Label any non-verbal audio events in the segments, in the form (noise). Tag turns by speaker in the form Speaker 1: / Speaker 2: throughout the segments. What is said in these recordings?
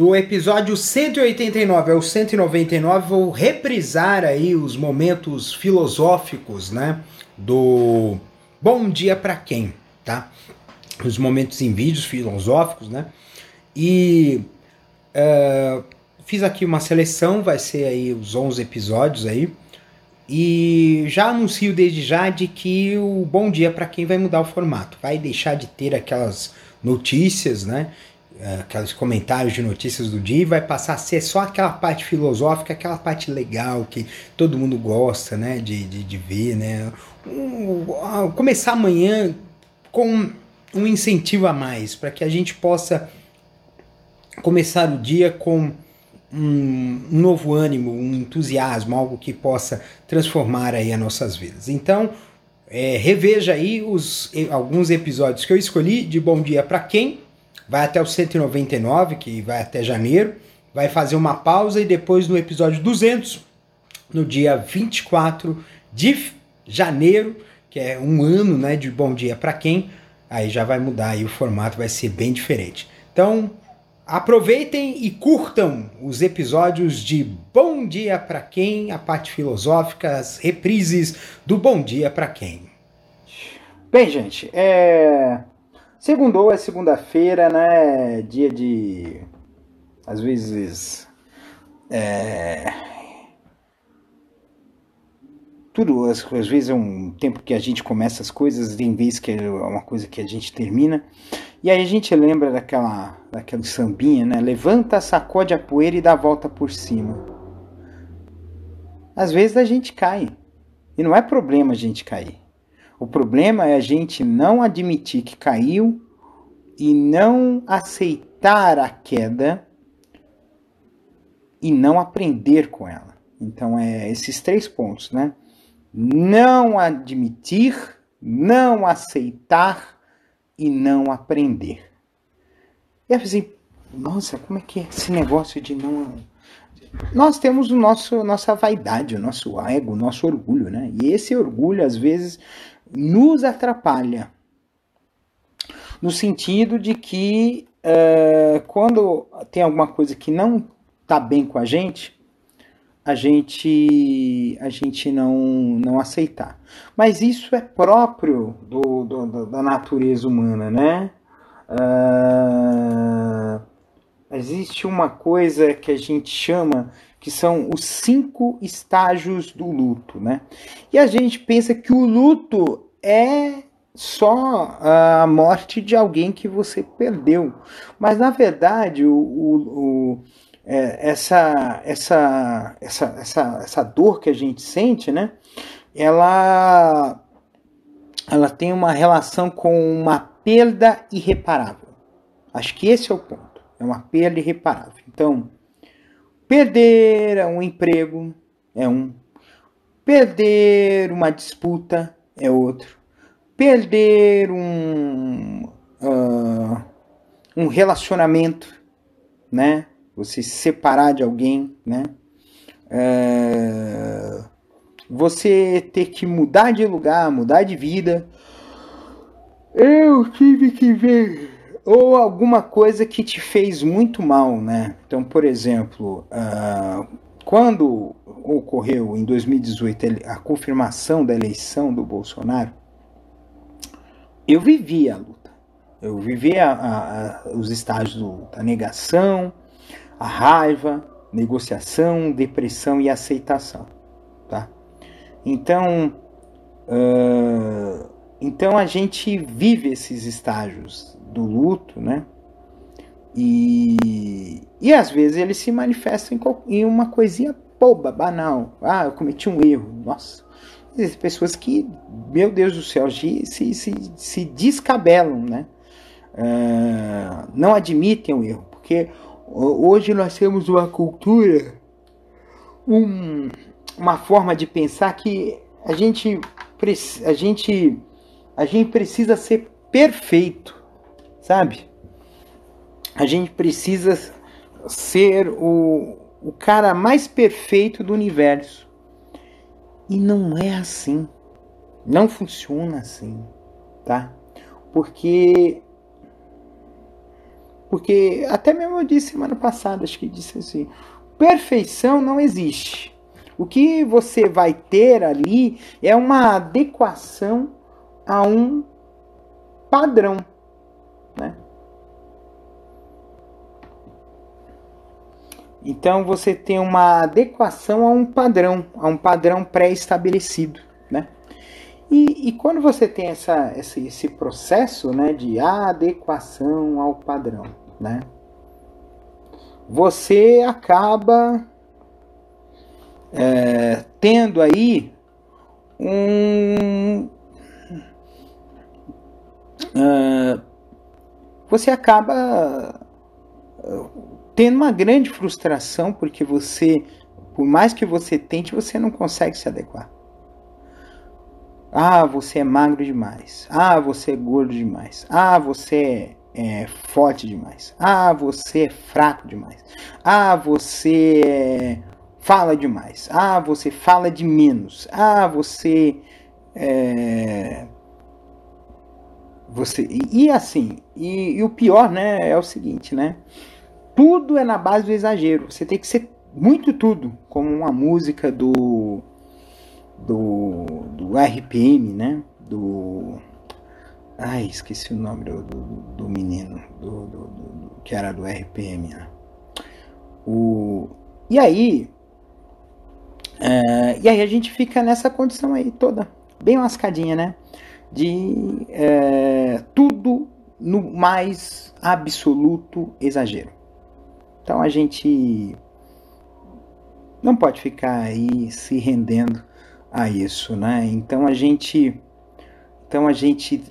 Speaker 1: Do episódio 189 ao 199, vou reprisar aí os momentos filosóficos, né? Do Bom Dia para Quem, tá? Os momentos em vídeos filosóficos, né? E uh, fiz aqui uma seleção, vai ser aí os 11 episódios aí. E já anuncio desde já de que o Bom Dia para quem vai mudar o formato. Vai deixar de ter aquelas notícias, né? Aqueles comentários de notícias do dia e vai passar a ser só aquela parte filosófica, aquela parte legal que todo mundo gosta, né? De, de, de ver, né? Um, começar amanhã com um incentivo a mais para que a gente possa começar o dia com um novo ânimo, um entusiasmo, algo que possa transformar aí as nossas vidas. Então, é, reveja aí os, alguns episódios que eu escolhi de Bom Dia para Quem, vai até o 199, que vai até janeiro, vai fazer uma pausa e depois no episódio 200, no dia 24 de janeiro, que é um ano né, de Bom Dia para Quem, aí já vai mudar aí o formato, vai ser bem diferente. Então, Aproveitem e curtam os episódios de Bom Dia para Quem, a parte filosófica, as reprises do Bom Dia para Quem. Bem, gente, é. Segundou é segunda-feira, né? Dia de. Às vezes. É tudo, às, às, vezes é um tempo que a gente começa as coisas, tem vezes que é uma coisa que a gente termina. E aí a gente lembra daquela, daquela sambinha, né? Levanta, sacode a poeira e dá a volta por cima. Às vezes a gente cai. E não é problema a gente cair. O problema é a gente não admitir que caiu e não aceitar a queda e não aprender com ela. Então é esses três pontos, né? não admitir, não aceitar e não aprender. E assim, nossa, como é que é esse negócio de não. Nós temos o nosso nossa vaidade, o nosso ego, o nosso orgulho, né? E esse orgulho às vezes nos atrapalha. No sentido de que uh, quando tem alguma coisa que não está bem com a gente, a gente a gente não, não aceitar. Mas isso é próprio do, do da natureza humana, né? Uh, existe uma coisa que a gente chama que são os cinco estágios do luto, né? E a gente pensa que o luto é só a morte de alguém que você perdeu, mas na verdade o, o, o é, essa, essa, essa, essa, essa dor que a gente sente, né? Ela, ela tem uma relação com uma perda irreparável. Acho que esse é o ponto. É uma perda irreparável. Então, perder um emprego é um. Perder uma disputa é outro. Perder um, uh, um relacionamento, né? você se separar de alguém, né? É... Você ter que mudar de lugar, mudar de vida. Eu tive que ver. Ou alguma coisa que te fez muito mal, né? Então, por exemplo, uh, quando ocorreu em 2018 a confirmação da eleição do Bolsonaro, eu vivi a luta. Eu vivi a, a, a, os estágios da negação, a raiva, negociação, depressão e aceitação, tá? Então, uh, então a gente vive esses estágios do luto, né? E, e às vezes eles se manifestam em, em uma coisinha boba, banal. Ah, eu cometi um erro. Nossa. Pessoas que, meu Deus do céu, se, se, se descabelam, né? Uh, não admitem o erro, porque hoje nós temos uma cultura, um, uma forma de pensar que a gente, a gente, a gente precisa ser perfeito, sabe? A gente precisa ser o, o cara mais perfeito do universo. E não é assim. Não funciona assim, tá? Porque porque até mesmo eu disse semana passada, acho que disse assim, perfeição não existe. O que você vai ter ali é uma adequação a um padrão, né? Então você tem uma adequação a um padrão, a um padrão pré-estabelecido, né? E, e, quando você tem essa, esse, esse processo né, de adequação ao padrão, né, você acaba é, tendo aí um. Uh, você acaba tendo uma grande frustração porque você, por mais que você tente, você não consegue se adequar. Ah, você é magro demais. Ah, você é gordo demais. Ah, você é, é forte demais. Ah, você é fraco demais. Ah, você fala demais. Ah, você fala de menos. Ah, você é, você e, e assim e, e, o pior né é o seguinte né tudo é na base do exagero você tem que ser muito tudo como uma música do do, do RPM, né? Do. Ai, esqueci o nome do, do, do menino do, do, que era do RPM. Né? O, e aí. É, e aí a gente fica nessa condição aí toda, bem lascadinha, né? De é, tudo no mais absoluto exagero. Então a gente não pode ficar aí se rendendo a isso, né? Então a gente, então a gente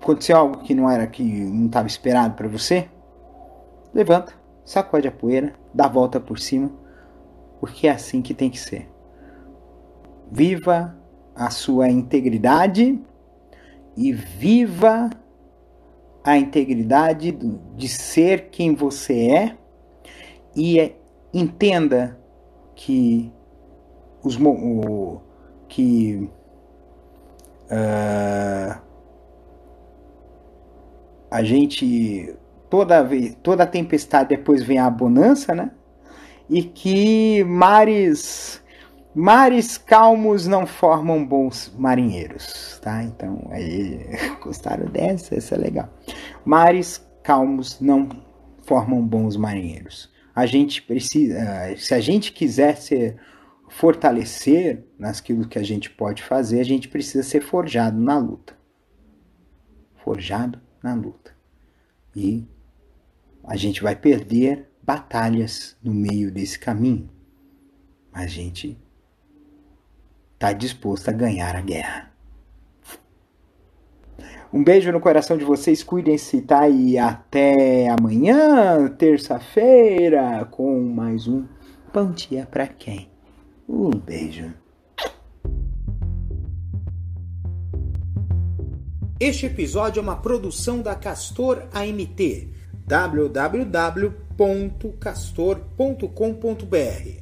Speaker 1: aconteceu algo que não era que não estava esperado para você, levanta, sacode a poeira, dá a volta por cima, porque é assim que tem que ser. Viva a sua integridade e viva a integridade de ser quem você é e é, entenda que os o, que uh, a gente toda vez toda tempestade depois vem a bonança, né? E que mares mares calmos não formam bons marinheiros, tá? Então aí (laughs) gostaram dessa, essa é legal. Mares calmos não formam bons marinheiros. A gente precisa, se a gente quiser ser fortalecer naquilo que a gente pode fazer, a gente precisa ser forjado na luta. Forjado na luta. E a gente vai perder batalhas no meio desse caminho. Mas a gente está disposto a ganhar a guerra. Um beijo no coração de vocês, cuidem-se, tá? E até amanhã, terça-feira, com mais um Bom Dia Pra Quem? Um beijo.
Speaker 2: Este episódio é uma produção da Castor AMT. www.castor.com.br